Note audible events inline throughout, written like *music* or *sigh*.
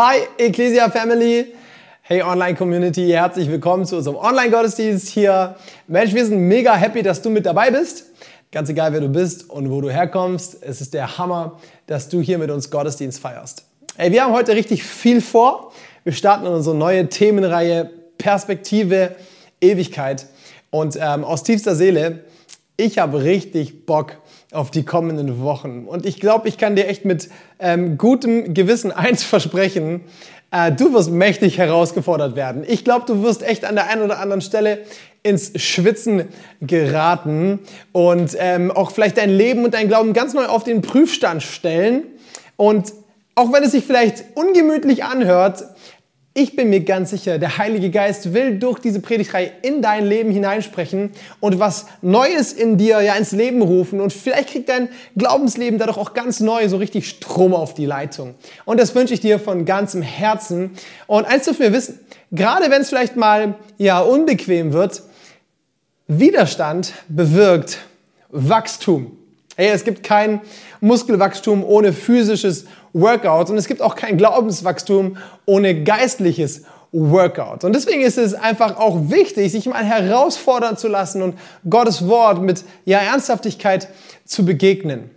Hi Ecclesia Family. Hey Online Community, herzlich willkommen zu unserem Online Gottesdienst hier. Mensch, wir sind mega happy, dass du mit dabei bist. Ganz egal, wer du bist und wo du herkommst, es ist der Hammer, dass du hier mit uns Gottesdienst feierst. Hey, wir haben heute richtig viel vor. Wir starten unsere neue Themenreihe Perspektive Ewigkeit. Und ähm, aus tiefster Seele, ich habe richtig Bock auf die kommenden Wochen. Und ich glaube, ich kann dir echt mit ähm, gutem Gewissen eins versprechen. Äh, du wirst mächtig herausgefordert werden. Ich glaube, du wirst echt an der einen oder anderen Stelle ins Schwitzen geraten und ähm, auch vielleicht dein Leben und dein Glauben ganz neu auf den Prüfstand stellen. Und auch wenn es sich vielleicht ungemütlich anhört, ich bin mir ganz sicher, der Heilige Geist will durch diese Predigtreihe in dein Leben hineinsprechen und was Neues in dir ja ins Leben rufen. Und vielleicht kriegt dein Glaubensleben dadurch auch ganz neu so richtig Strom auf die Leitung. Und das wünsche ich dir von ganzem Herzen. Und eins dürfen wir wissen, gerade wenn es vielleicht mal ja unbequem wird, Widerstand bewirkt Wachstum. Hey, es gibt kein Muskelwachstum ohne physisches Workout und es gibt auch kein Glaubenswachstum ohne geistliches Workout. Und deswegen ist es einfach auch wichtig, sich mal herausfordern zu lassen und Gottes Wort mit ja, Ernsthaftigkeit zu begegnen.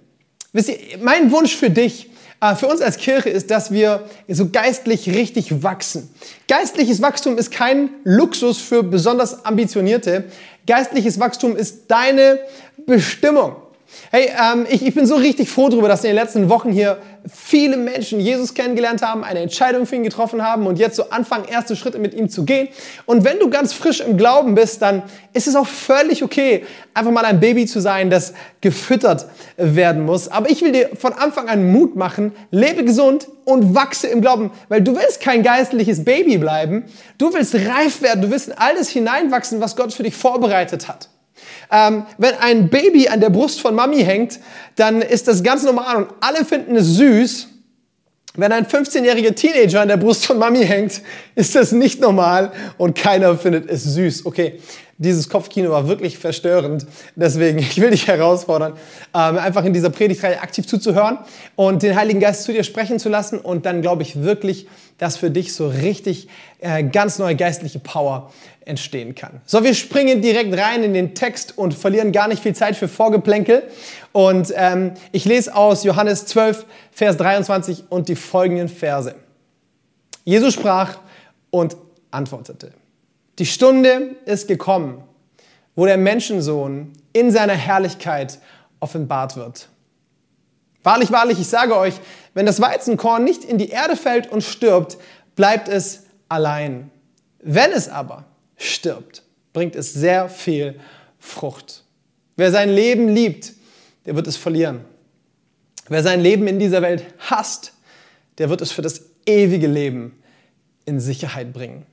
Wisst ihr, mein Wunsch für dich, äh, für uns als Kirche ist, dass wir so geistlich richtig wachsen. Geistliches Wachstum ist kein Luxus für besonders ambitionierte. Geistliches Wachstum ist deine Bestimmung. Hey, ähm, ich, ich bin so richtig froh darüber, dass in den letzten Wochen hier viele Menschen Jesus kennengelernt haben, eine Entscheidung für ihn getroffen haben und jetzt so anfangen, erste Schritte mit ihm zu gehen. Und wenn du ganz frisch im Glauben bist, dann ist es auch völlig okay, einfach mal ein Baby zu sein, das gefüttert werden muss. Aber ich will dir von Anfang an Mut machen, lebe gesund und wachse im Glauben, weil du willst kein geistliches Baby bleiben. Du willst reif werden, du willst in alles hineinwachsen, was Gott für dich vorbereitet hat. Ähm, wenn ein Baby an der Brust von Mami hängt, dann ist das ganz normal und alle finden es süß. Wenn ein 15-jähriger Teenager an der Brust von Mami hängt, ist das nicht normal und keiner findet es süß. Okay, dieses Kopfkino war wirklich verstörend. Deswegen, *laughs* ich will dich herausfordern, ähm, einfach in dieser Predigtreihe aktiv zuzuhören und den Heiligen Geist zu dir sprechen zu lassen. Und dann glaube ich wirklich, dass für dich so richtig äh, ganz neue geistliche Power entstehen kann. So, wir springen direkt rein in den Text und verlieren gar nicht viel Zeit für Vorgeplänkel. Und ähm, ich lese aus Johannes 12, Vers 23 und die folgenden Verse. Jesus sprach und antwortete. Die Stunde ist gekommen, wo der Menschensohn in seiner Herrlichkeit offenbart wird. Wahrlich, wahrlich, ich sage euch, wenn das Weizenkorn nicht in die Erde fällt und stirbt, bleibt es allein. Wenn es aber stirbt, bringt es sehr viel Frucht. Wer sein Leben liebt, der wird es verlieren. Wer sein Leben in dieser Welt hasst, der wird es für das ewige Leben in Sicherheit bringen.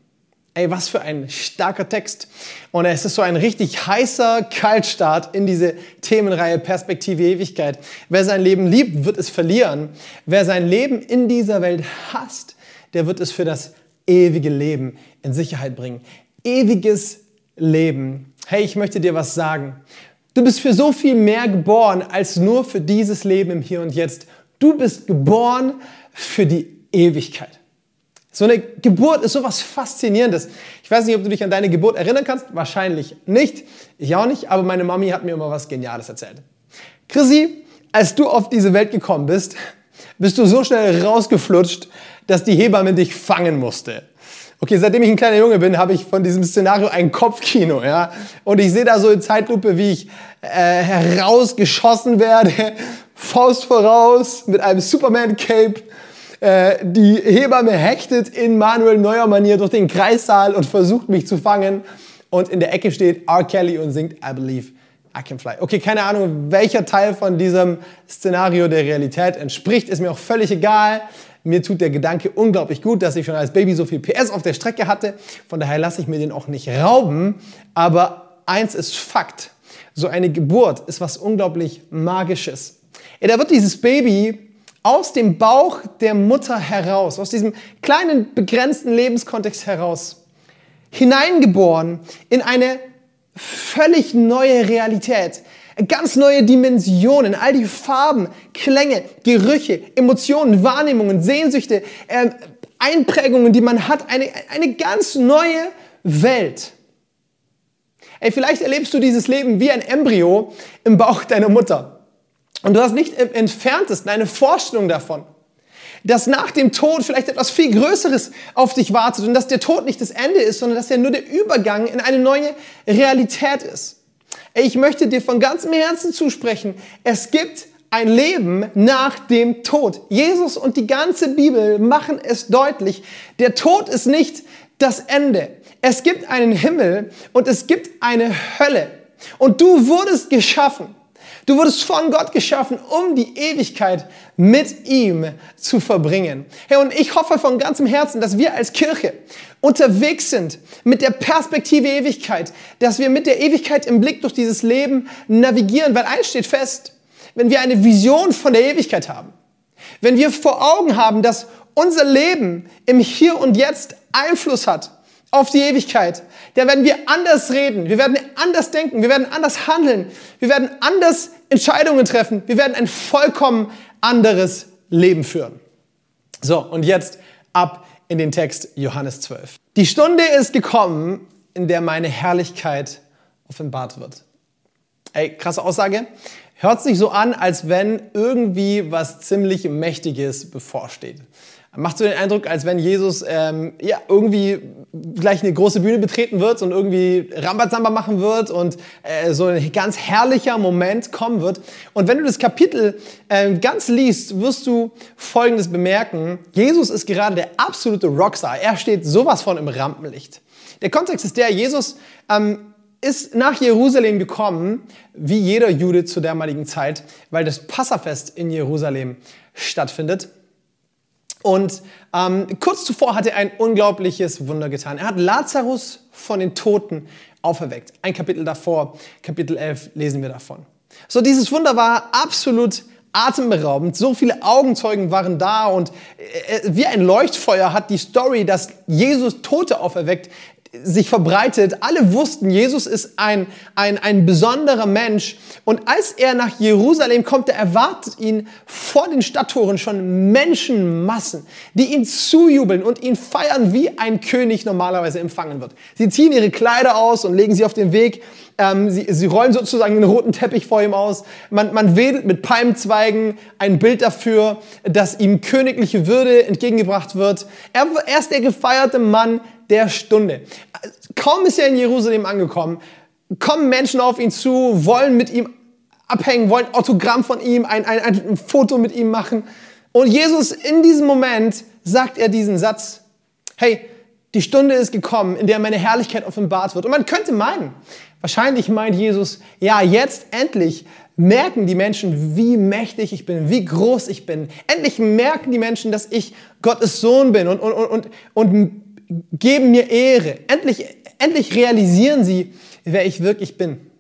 Ey, was für ein starker Text. Und es ist so ein richtig heißer Kaltstart in diese Themenreihe Perspektive Ewigkeit. Wer sein Leben liebt, wird es verlieren. Wer sein Leben in dieser Welt hasst, der wird es für das ewige Leben in Sicherheit bringen. Ewiges Leben. Hey, ich möchte dir was sagen. Du bist für so viel mehr geboren als nur für dieses Leben im Hier und Jetzt. Du bist geboren für die Ewigkeit. So eine Geburt ist sowas Faszinierendes. Ich weiß nicht, ob du dich an deine Geburt erinnern kannst. Wahrscheinlich nicht. Ich auch nicht. Aber meine Mami hat mir immer was Geniales erzählt. Chrissy, als du auf diese Welt gekommen bist, bist du so schnell rausgeflutscht, dass die Hebamme dich fangen musste. Okay, seitdem ich ein kleiner Junge bin, habe ich von diesem Szenario ein Kopfkino, ja. Und ich sehe da so in Zeitlupe, wie ich äh, herausgeschossen werde, *laughs* Faust voraus, mit einem Superman-Cape äh, die Hebamme hechtet in Manuel Neuer Manier durch den Kreissaal und versucht mich zu fangen. Und in der Ecke steht R. Kelly und singt I Believe I Can Fly. Okay, keine Ahnung, welcher Teil von diesem Szenario der Realität entspricht, ist mir auch völlig egal. Mir tut der Gedanke unglaublich gut, dass ich schon als Baby so viel PS auf der Strecke hatte. Von daher lasse ich mir den auch nicht rauben. Aber eins ist Fakt. So eine Geburt ist was unglaublich Magisches. Ja, da wird dieses Baby aus dem Bauch der Mutter heraus, aus diesem kleinen begrenzten Lebenskontext heraus, hineingeboren in eine völlig neue Realität, ganz neue Dimensionen, all die Farben, Klänge, Gerüche, Emotionen, Wahrnehmungen, Sehnsüchte, äh, Einprägungen, die man hat, eine, eine ganz neue Welt. Ey, vielleicht erlebst du dieses Leben wie ein Embryo im Bauch deiner Mutter. Und du hast nicht im entferntesten eine Vorstellung davon, dass nach dem Tod vielleicht etwas viel Größeres auf dich wartet und dass der Tod nicht das Ende ist, sondern dass er nur der Übergang in eine neue Realität ist. Ich möchte dir von ganzem Herzen zusprechen, es gibt ein Leben nach dem Tod. Jesus und die ganze Bibel machen es deutlich. Der Tod ist nicht das Ende. Es gibt einen Himmel und es gibt eine Hölle. Und du wurdest geschaffen. Du wurdest von Gott geschaffen, um die Ewigkeit mit ihm zu verbringen. Hey, und ich hoffe von ganzem Herzen, dass wir als Kirche unterwegs sind mit der Perspektive Ewigkeit, dass wir mit der Ewigkeit im Blick durch dieses Leben navigieren, weil eins steht fest, wenn wir eine Vision von der Ewigkeit haben, wenn wir vor Augen haben, dass unser Leben im Hier und Jetzt Einfluss hat auf die Ewigkeit, da werden wir anders reden, wir werden anders denken, wir werden anders handeln, wir werden anders Entscheidungen treffen, wir werden ein vollkommen anderes Leben führen. So, und jetzt ab in den Text Johannes 12. Die Stunde ist gekommen, in der meine Herrlichkeit offenbart wird. Ey, krasse Aussage. Hört sich so an, als wenn irgendwie was ziemlich Mächtiges bevorsteht. Macht so den Eindruck, als wenn Jesus ähm, ja, irgendwie gleich eine große Bühne betreten wird und irgendwie Rambazamba machen wird und äh, so ein ganz herrlicher Moment kommen wird. Und wenn du das Kapitel äh, ganz liest, wirst du Folgendes bemerken. Jesus ist gerade der absolute Rockstar. Er steht sowas von im Rampenlicht. Der Kontext ist der, Jesus ähm, ist nach Jerusalem gekommen, wie jeder Jude zur damaligen Zeit, weil das Passafest in Jerusalem stattfindet. Und ähm, kurz zuvor hat er ein unglaubliches Wunder getan. Er hat Lazarus von den Toten auferweckt. Ein Kapitel davor, Kapitel 11, lesen wir davon. So, dieses Wunder war absolut atemberaubend. So viele Augenzeugen waren da und äh, äh, wie ein Leuchtfeuer hat die Story, dass Jesus Tote auferweckt, sich verbreitet. Alle wussten, Jesus ist ein, ein, ein besonderer Mensch. Und als er nach Jerusalem kommt, da erwartet ihn vor den Stadttoren schon Menschenmassen, die ihn zujubeln und ihn feiern, wie ein König normalerweise empfangen wird. Sie ziehen ihre Kleider aus und legen sie auf den Weg. Ähm, sie, sie rollen sozusagen den roten Teppich vor ihm aus. Man, man wedelt mit Palmzweigen ein Bild dafür, dass ihm königliche Würde entgegengebracht wird. Er, er ist der gefeierte Mann, der Stunde. Kaum ist er in Jerusalem angekommen, kommen Menschen auf ihn zu, wollen mit ihm abhängen, wollen Autogramm von ihm, ein, ein, ein Foto mit ihm machen. Und Jesus in diesem Moment sagt er diesen Satz, hey, die Stunde ist gekommen, in der meine Herrlichkeit offenbart wird. Und man könnte meinen, wahrscheinlich meint Jesus, ja, jetzt endlich merken die Menschen, wie mächtig ich bin, wie groß ich bin. Endlich merken die Menschen, dass ich Gottes Sohn bin und, und, und, und geben mir Ehre. Endlich, endlich realisieren sie, wer ich wirklich bin.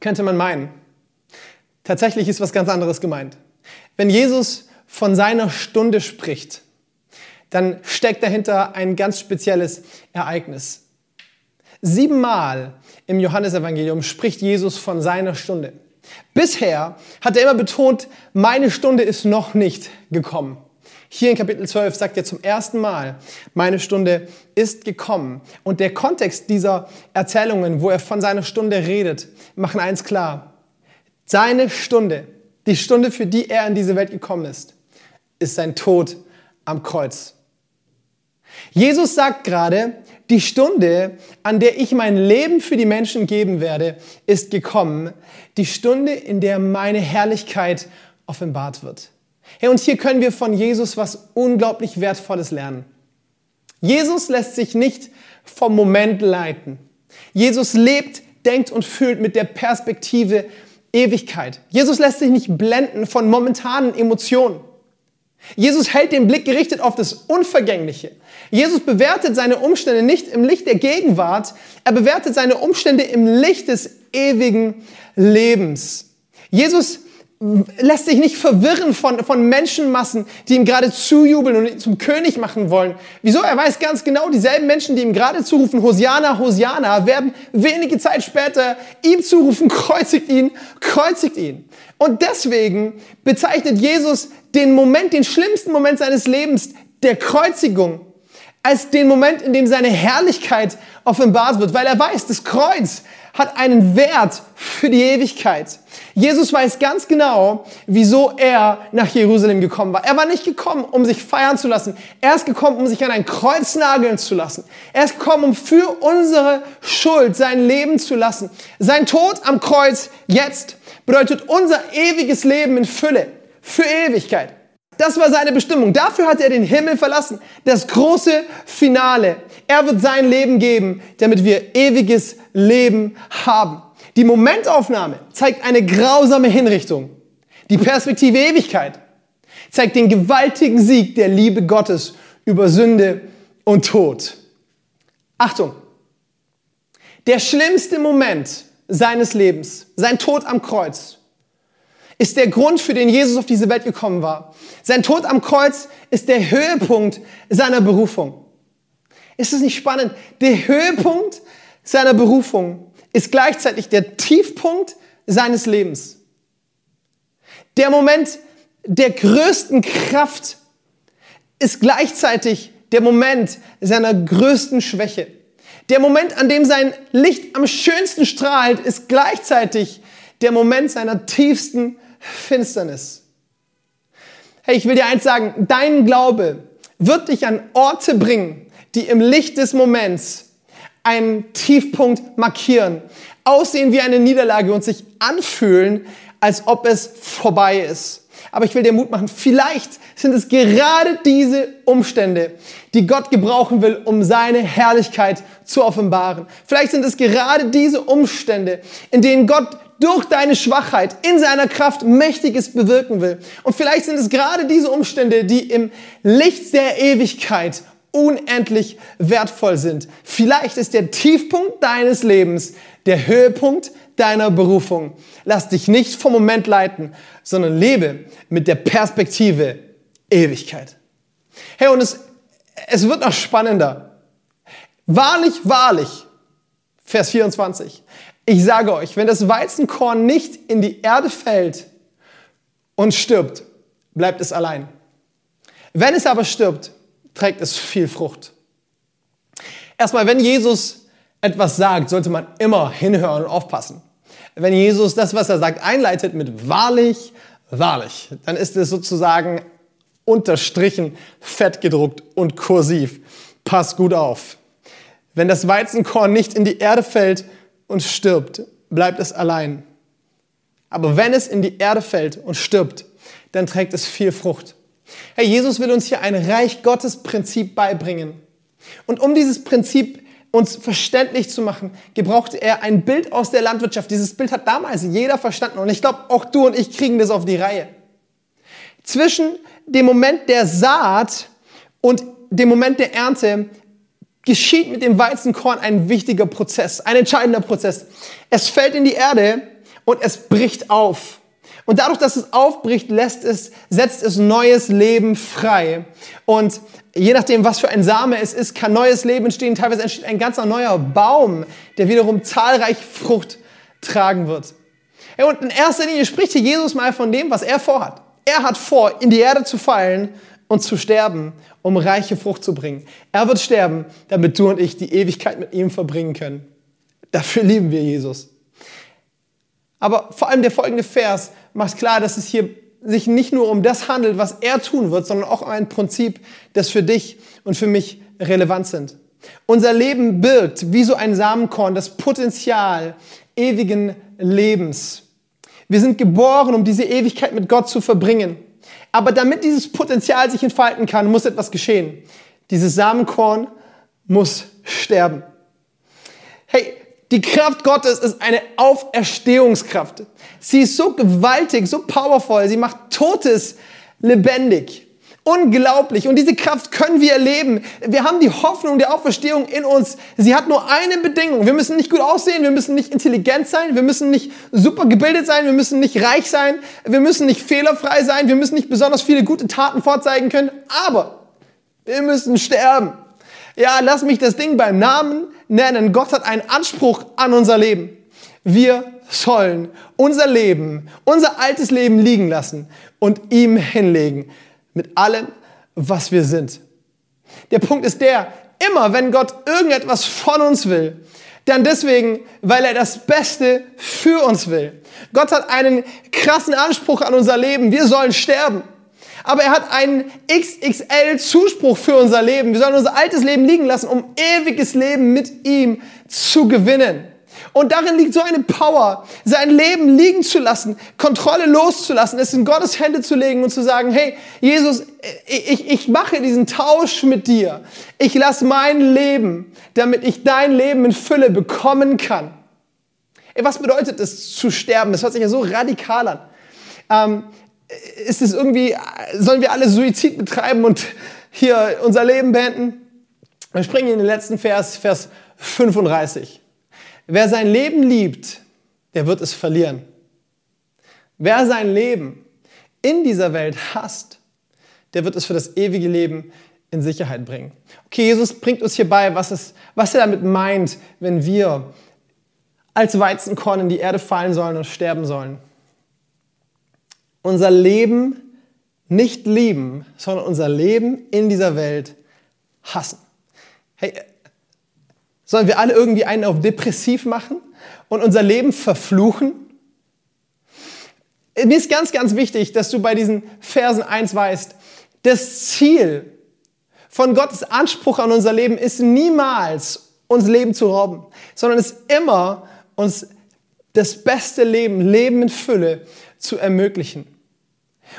Könnte man meinen. Tatsächlich ist was ganz anderes gemeint. Wenn Jesus von seiner Stunde spricht, dann steckt dahinter ein ganz spezielles Ereignis. Siebenmal im Johannesevangelium spricht Jesus von seiner Stunde. Bisher hat er immer betont, meine Stunde ist noch nicht gekommen. Hier in Kapitel 12 sagt er zum ersten Mal, meine Stunde ist gekommen. Und der Kontext dieser Erzählungen, wo er von seiner Stunde redet, machen eins klar. Seine Stunde, die Stunde, für die er in diese Welt gekommen ist, ist sein Tod am Kreuz. Jesus sagt gerade, die Stunde, an der ich mein Leben für die Menschen geben werde, ist gekommen. Die Stunde, in der meine Herrlichkeit offenbart wird. Hey, und hier können wir von Jesus was unglaublich Wertvolles lernen. Jesus lässt sich nicht vom Moment leiten. Jesus lebt, denkt und fühlt mit der Perspektive Ewigkeit. Jesus lässt sich nicht blenden von momentanen Emotionen. Jesus hält den Blick gerichtet auf das Unvergängliche. Jesus bewertet seine Umstände nicht im Licht der Gegenwart, er bewertet seine Umstände im Licht des ewigen Lebens. Jesus lässt sich nicht verwirren von, von Menschenmassen, die ihm gerade zujubeln und ihn zum König machen wollen. Wieso? Er weiß ganz genau, dieselben Menschen, die ihm gerade zurufen, Hosiana, Hosiana, werden wenige Zeit später ihm zurufen, *laughs* kreuzigt ihn, kreuzigt ihn. Und deswegen bezeichnet Jesus den Moment, den schlimmsten Moment seines Lebens, der Kreuzigung als den Moment, in dem seine Herrlichkeit offenbart wird, weil er weiß, das Kreuz hat einen Wert für die Ewigkeit. Jesus weiß ganz genau, wieso er nach Jerusalem gekommen war. Er war nicht gekommen, um sich feiern zu lassen. Er ist gekommen, um sich an ein Kreuz nageln zu lassen. Er ist gekommen, um für unsere Schuld sein Leben zu lassen. Sein Tod am Kreuz jetzt bedeutet unser ewiges Leben in Fülle, für Ewigkeit. Das war seine Bestimmung. Dafür hat er den Himmel verlassen. Das große Finale. Er wird sein Leben geben, damit wir ewiges Leben haben. Die Momentaufnahme zeigt eine grausame Hinrichtung. Die Perspektive Ewigkeit zeigt den gewaltigen Sieg der Liebe Gottes über Sünde und Tod. Achtung! Der schlimmste Moment seines Lebens, sein Tod am Kreuz, ist der Grund, für den Jesus auf diese Welt gekommen war. Sein Tod am Kreuz ist der Höhepunkt seiner Berufung. Ist es nicht spannend? Der Höhepunkt seiner Berufung ist gleichzeitig der Tiefpunkt seines Lebens. Der Moment der größten Kraft ist gleichzeitig der Moment seiner größten Schwäche. Der Moment, an dem sein Licht am schönsten strahlt, ist gleichzeitig der Moment seiner tiefsten Finsternis. Hey, ich will dir eins sagen, dein Glaube wird dich an Orte bringen, die im Licht des Moments einen Tiefpunkt markieren, aussehen wie eine Niederlage und sich anfühlen, als ob es vorbei ist. Aber ich will dir Mut machen, vielleicht sind es gerade diese Umstände, die Gott gebrauchen will, um seine Herrlichkeit zu offenbaren. Vielleicht sind es gerade diese Umstände, in denen Gott durch deine Schwachheit in seiner Kraft Mächtiges bewirken will. Und vielleicht sind es gerade diese Umstände, die im Licht der Ewigkeit unendlich wertvoll sind. Vielleicht ist der Tiefpunkt deines Lebens der Höhepunkt deiner Berufung. Lass dich nicht vom Moment leiten, sondern lebe mit der Perspektive Ewigkeit. Hey, und es, es wird noch spannender. Wahrlich, wahrlich, Vers 24. Ich sage euch, wenn das Weizenkorn nicht in die Erde fällt und stirbt, bleibt es allein. Wenn es aber stirbt, trägt es viel Frucht. Erstmal, wenn Jesus etwas sagt, sollte man immer hinhören und aufpassen. Wenn Jesus das, was er sagt, einleitet mit wahrlich, wahrlich, dann ist es sozusagen unterstrichen, fett gedruckt und kursiv. Pass gut auf. Wenn das Weizenkorn nicht in die Erde fällt und stirbt, bleibt es allein. Aber wenn es in die Erde fällt und stirbt, dann trägt es viel Frucht. Herr Jesus will uns hier ein Reich Gottes Prinzip beibringen. Und um dieses Prinzip uns verständlich zu machen, gebrauchte er ein Bild aus der Landwirtschaft. Dieses Bild hat damals jeder verstanden und ich glaube, auch du und ich kriegen das auf die Reihe. Zwischen dem Moment der Saat und dem Moment der Ernte geschieht mit dem Weizenkorn ein wichtiger Prozess, ein entscheidender Prozess. Es fällt in die Erde und es bricht auf. Und dadurch, dass es aufbricht, lässt es, setzt es neues Leben frei. Und je nachdem, was für ein Same es ist, kann neues Leben entstehen. Teilweise entsteht ein ganzer neuer Baum, der wiederum zahlreich Frucht tragen wird. Und in erster Linie spricht hier Jesus mal von dem, was er vorhat. Er hat vor, in die Erde zu fallen und zu sterben, um reiche Frucht zu bringen. Er wird sterben, damit du und ich die Ewigkeit mit ihm verbringen können. Dafür lieben wir Jesus. Aber vor allem der folgende Vers macht klar, dass es hier sich nicht nur um das handelt, was er tun wird, sondern auch um ein Prinzip, das für dich und für mich relevant sind. Unser Leben birgt wie so ein Samenkorn das Potenzial ewigen Lebens. Wir sind geboren, um diese Ewigkeit mit Gott zu verbringen. Aber damit dieses Potenzial sich entfalten kann, muss etwas geschehen. Dieses Samenkorn muss sterben. Hey, die Kraft Gottes ist eine Auferstehungskraft. Sie ist so gewaltig, so powerful. Sie macht Totes lebendig. Unglaublich. Und diese Kraft können wir erleben. Wir haben die Hoffnung der Auferstehung in uns. Sie hat nur eine Bedingung. Wir müssen nicht gut aussehen, wir müssen nicht intelligent sein, wir müssen nicht super gebildet sein, wir müssen nicht reich sein, wir müssen nicht fehlerfrei sein, wir müssen nicht besonders viele gute Taten vorzeigen können, aber wir müssen sterben. Ja, lass mich das Ding beim Namen nennen. Gott hat einen Anspruch an unser Leben. Wir sollen unser Leben, unser altes Leben liegen lassen und ihm hinlegen mit allem, was wir sind. Der Punkt ist der, immer wenn Gott irgendetwas von uns will, dann deswegen, weil er das Beste für uns will. Gott hat einen krassen Anspruch an unser Leben. Wir sollen sterben. Aber er hat einen XXL Zuspruch für unser Leben. Wir sollen unser altes Leben liegen lassen, um ewiges Leben mit ihm zu gewinnen. Und darin liegt so eine Power, sein Leben liegen zu lassen, Kontrolle loszulassen, es in Gottes Hände zu legen und zu sagen, hey, Jesus, ich, ich mache diesen Tausch mit dir. Ich lasse mein Leben, damit ich dein Leben in Fülle bekommen kann. Ey, was bedeutet es zu sterben? Das hört sich ja so radikal an. Ähm, ist es irgendwie, sollen wir alle Suizid betreiben und hier unser Leben beenden? Wir springen in den letzten Vers, Vers 35. Wer sein Leben liebt, der wird es verlieren. Wer sein Leben in dieser Welt hasst, der wird es für das ewige Leben in Sicherheit bringen. Okay, Jesus bringt uns hier bei, was, was er damit meint, wenn wir als Weizenkorn in die Erde fallen sollen und sterben sollen. Unser Leben nicht lieben, sondern unser Leben in dieser Welt hassen. Hey, Sollen wir alle irgendwie einen auf depressiv machen und unser Leben verfluchen? Mir ist ganz, ganz wichtig, dass du bei diesen Versen eins weißt. Das Ziel von Gottes Anspruch an unser Leben ist niemals, uns Leben zu rauben, sondern es ist immer, uns das beste Leben, Leben in Fülle zu ermöglichen.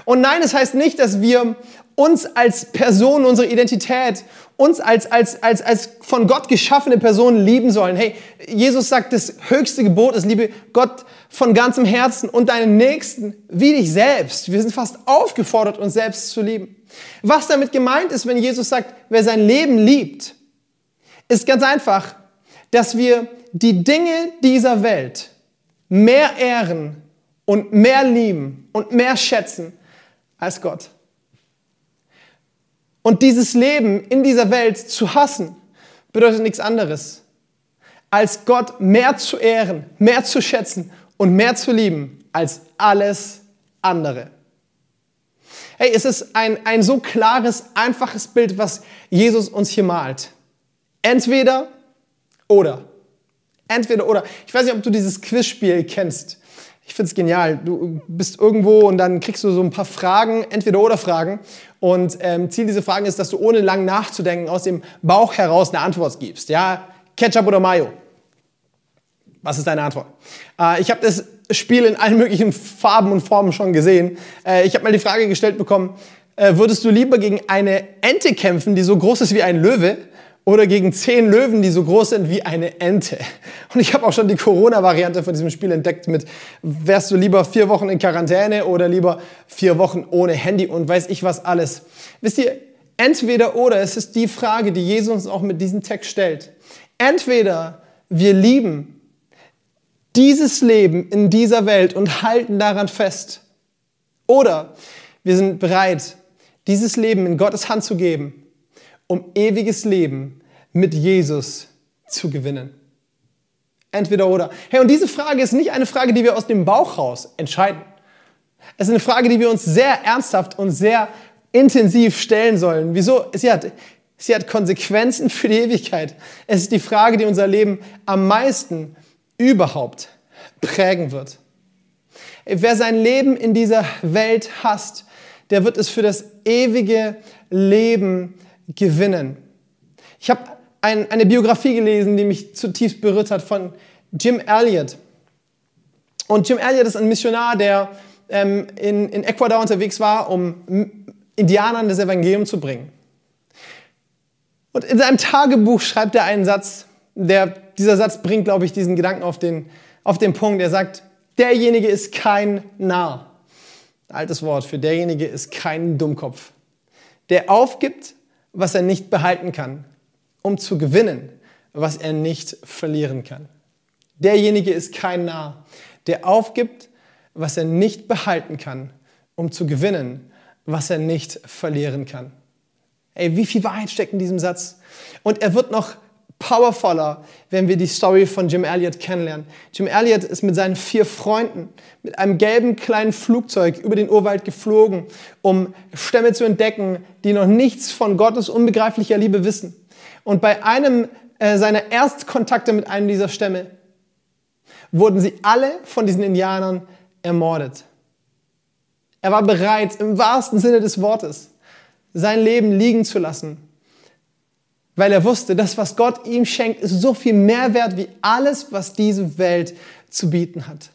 Und nein, es heißt nicht, dass wir uns als Person, unsere Identität, uns als, als, als, als von Gott geschaffene Person lieben sollen. Hey, Jesus sagt, das höchste Gebot ist, liebe Gott von ganzem Herzen und deinen Nächsten wie dich selbst. Wir sind fast aufgefordert, uns selbst zu lieben. Was damit gemeint ist, wenn Jesus sagt, wer sein Leben liebt, ist ganz einfach, dass wir die Dinge dieser Welt mehr ehren und mehr lieben und mehr schätzen als Gott. Und dieses Leben in dieser Welt zu hassen, bedeutet nichts anderes, als Gott mehr zu ehren, mehr zu schätzen und mehr zu lieben als alles andere. Hey, es ist ein, ein so klares, einfaches Bild, was Jesus uns hier malt. Entweder oder. Entweder oder. Ich weiß nicht, ob du dieses Quizspiel kennst. Ich finde es genial. Du bist irgendwo und dann kriegst du so ein paar Fragen, entweder oder Fragen. Und ähm, Ziel dieser Fragen ist, dass du ohne lang nachzudenken aus dem Bauch heraus eine Antwort gibst. Ja, Ketchup oder Mayo? Was ist deine Antwort? Äh, ich habe das Spiel in allen möglichen Farben und Formen schon gesehen. Äh, ich habe mal die Frage gestellt bekommen, äh, würdest du lieber gegen eine Ente kämpfen, die so groß ist wie ein Löwe, oder gegen zehn Löwen, die so groß sind wie eine Ente. Und ich habe auch schon die Corona-Variante von diesem Spiel entdeckt mit, wärst du lieber vier Wochen in Quarantäne oder lieber vier Wochen ohne Handy und weiß ich was alles. Wisst ihr, entweder oder, es ist die Frage, die Jesus uns auch mit diesem Text stellt. Entweder wir lieben dieses Leben in dieser Welt und halten daran fest. Oder wir sind bereit, dieses Leben in Gottes Hand zu geben um ewiges Leben mit Jesus zu gewinnen. Entweder oder. Hey, und diese Frage ist nicht eine Frage, die wir aus dem Bauch raus entscheiden. Es ist eine Frage, die wir uns sehr ernsthaft und sehr intensiv stellen sollen. Wieso? Sie hat, sie hat Konsequenzen für die Ewigkeit. Es ist die Frage, die unser Leben am meisten überhaupt prägen wird. Wer sein Leben in dieser Welt hasst, der wird es für das ewige Leben gewinnen. Ich habe ein, eine Biografie gelesen, die mich zutiefst berührt hat von Jim Elliot. Und Jim Elliot ist ein Missionar, der ähm, in, in Ecuador unterwegs war, um Indianern das Evangelium zu bringen. Und in seinem Tagebuch schreibt er einen Satz, der, dieser Satz bringt, glaube ich, diesen Gedanken auf den, auf den Punkt. Er sagt, derjenige ist kein Narr. Altes Wort für derjenige ist kein Dummkopf. Der aufgibt, was er nicht behalten kann, um zu gewinnen, was er nicht verlieren kann. Derjenige ist kein Narr, der aufgibt, was er nicht behalten kann, um zu gewinnen, was er nicht verlieren kann. Ey, wie viel Wahrheit steckt in diesem Satz? Und er wird noch powervoller, wenn wir die Story von Jim Elliot kennenlernen. Jim Elliot ist mit seinen vier Freunden mit einem gelben kleinen Flugzeug über den Urwald geflogen, um Stämme zu entdecken, die noch nichts von Gottes unbegreiflicher Liebe wissen. Und bei einem äh, seiner Erstkontakte mit einem dieser Stämme wurden sie alle von diesen Indianern ermordet. Er war bereit, im wahrsten Sinne des Wortes, sein Leben liegen zu lassen, weil er wusste, das, was Gott ihm schenkt, ist so viel mehr wert wie alles, was diese Welt zu bieten hat.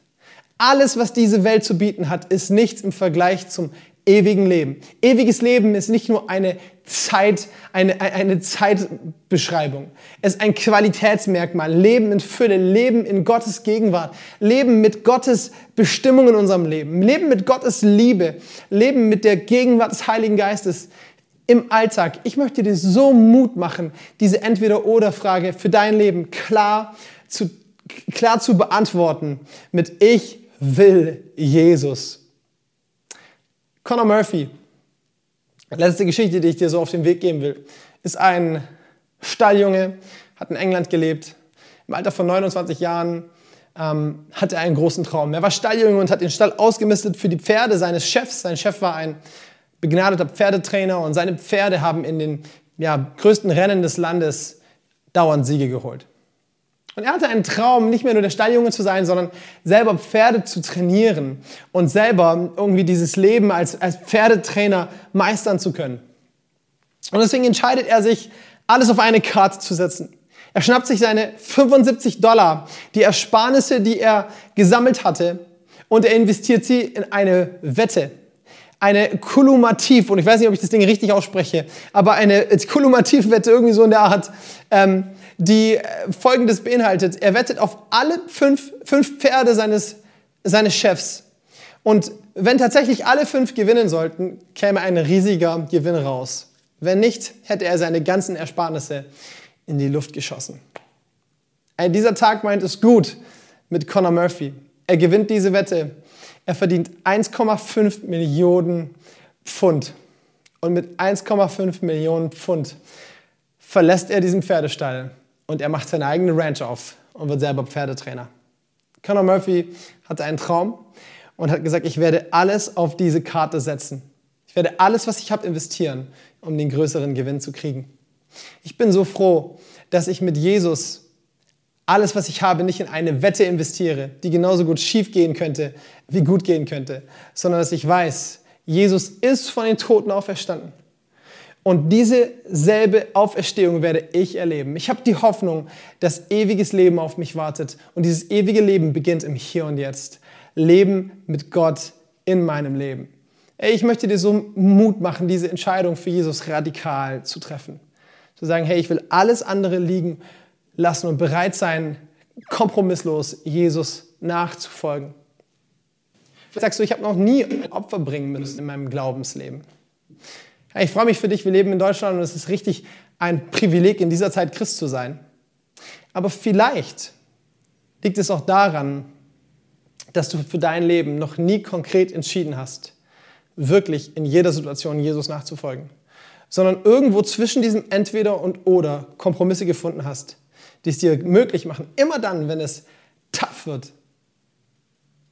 Alles, was diese Welt zu bieten hat, ist nichts im Vergleich zum ewigen Leben. Ewiges Leben ist nicht nur eine Zeit, eine, eine Zeitbeschreibung. Es ist ein Qualitätsmerkmal. Leben in Fülle, Leben in Gottes Gegenwart, Leben mit Gottes Bestimmung in unserem Leben, Leben mit Gottes Liebe, Leben mit der Gegenwart des Heiligen Geistes im Alltag. Ich möchte dir so Mut machen, diese Entweder-Oder-Frage für dein Leben klar zu, klar zu beantworten mit Ich will Jesus. Conor Murphy, letzte Geschichte, die ich dir so auf den Weg geben will, ist ein Stalljunge, hat in England gelebt. Im Alter von 29 Jahren ähm, hatte er einen großen Traum. Er war Stalljunge und hat den Stall ausgemistet für die Pferde seines Chefs. Sein Chef war ein begnadeter Pferdetrainer und seine Pferde haben in den ja, größten Rennen des Landes dauernd Siege geholt. Und er hatte einen Traum, nicht mehr nur der Stalljunge zu sein, sondern selber Pferde zu trainieren und selber irgendwie dieses Leben als, als Pferdetrainer meistern zu können. Und deswegen entscheidet er sich, alles auf eine Karte zu setzen. Er schnappt sich seine 75 Dollar, die Ersparnisse, die er gesammelt hatte, und er investiert sie in eine Wette. Eine Kulumativ, und ich weiß nicht, ob ich das Ding richtig ausspreche, aber eine Kulumativwette, irgendwie so in der Art. Ähm, die äh, folgendes beinhaltet. Er wettet auf alle fünf, fünf Pferde seines, seines Chefs. Und wenn tatsächlich alle fünf gewinnen sollten, käme ein riesiger Gewinn raus. Wenn nicht, hätte er seine ganzen Ersparnisse in die Luft geschossen. Dieser Tag meint es gut mit Conor Murphy. Er gewinnt diese Wette. Er verdient 1,5 Millionen Pfund. Und mit 1,5 Millionen Pfund verlässt er diesen Pferdestall und er macht seine eigene Ranch auf und wird selber Pferdetrainer. Conor Murphy hatte einen Traum und hat gesagt, ich werde alles auf diese Karte setzen. Ich werde alles, was ich habe, investieren, um den größeren Gewinn zu kriegen. Ich bin so froh, dass ich mit Jesus alles, was ich habe, nicht in eine Wette investiere, die genauso gut schief gehen könnte, wie gut gehen könnte, sondern dass ich weiß, Jesus ist von den Toten auferstanden. Und diese selbe Auferstehung werde ich erleben. Ich habe die Hoffnung, dass ewiges Leben auf mich wartet. Und dieses ewige Leben beginnt im Hier und Jetzt. Leben mit Gott in meinem Leben. Ich möchte dir so Mut machen, diese Entscheidung für Jesus radikal zu treffen. Zu sagen, hey, ich will alles andere liegen lassen und bereit sein, kompromisslos Jesus nachzufolgen. Vielleicht sagst du, ich habe noch nie ein Opfer bringen müssen in meinem Glaubensleben. Ich freue mich für dich, wir leben in Deutschland und es ist richtig ein Privileg, in dieser Zeit Christ zu sein. Aber vielleicht liegt es auch daran, dass du für dein Leben noch nie konkret entschieden hast, wirklich in jeder Situation Jesus nachzufolgen, sondern irgendwo zwischen diesem Entweder und Oder Kompromisse gefunden hast, die es dir möglich machen, immer dann, wenn es tough wird,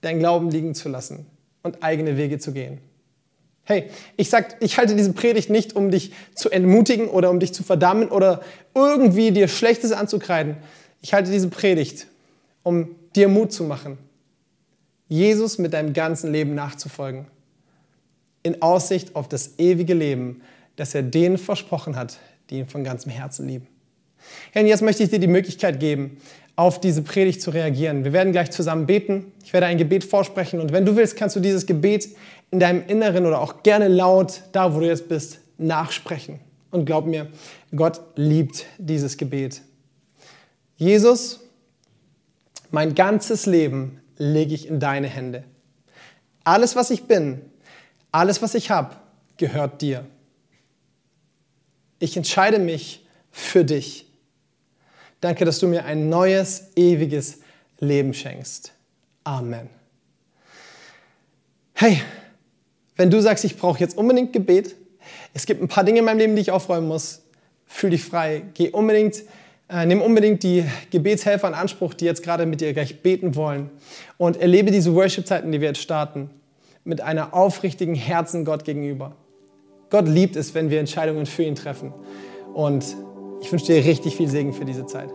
dein Glauben liegen zu lassen und eigene Wege zu gehen. Hey, ich sag, ich halte diese Predigt nicht, um dich zu entmutigen oder um dich zu verdammen oder irgendwie dir Schlechtes anzukreiden. Ich halte diese Predigt, um dir Mut zu machen, Jesus mit deinem ganzen Leben nachzufolgen. In Aussicht auf das ewige Leben, das er denen versprochen hat, die ihn von ganzem Herzen lieben. Hey, und jetzt möchte ich dir die Möglichkeit geben, auf diese Predigt zu reagieren. Wir werden gleich zusammen beten. Ich werde ein Gebet vorsprechen und wenn du willst, kannst du dieses Gebet in deinem Inneren oder auch gerne laut, da wo du jetzt bist, nachsprechen. Und glaub mir, Gott liebt dieses Gebet. Jesus, mein ganzes Leben lege ich in deine Hände. Alles, was ich bin, alles, was ich habe, gehört dir. Ich entscheide mich für dich. Danke, dass du mir ein neues, ewiges Leben schenkst. Amen. Hey, wenn du sagst, ich brauche jetzt unbedingt Gebet, es gibt ein paar Dinge in meinem Leben, die ich aufräumen muss, fühl dich frei. Geh unbedingt Äh, nimm unbedingt die Gebetshelfer in Anspruch, die jetzt gerade mit dir gleich beten wollen. Und erlebe diese Worship-Zeiten, die wir jetzt starten, mit einer aufrichtigen Herzen Gott gegenüber. Gott liebt es, wenn wir Entscheidungen für ihn treffen. Und ich wünsche dir richtig viel Segen für diese Zeit.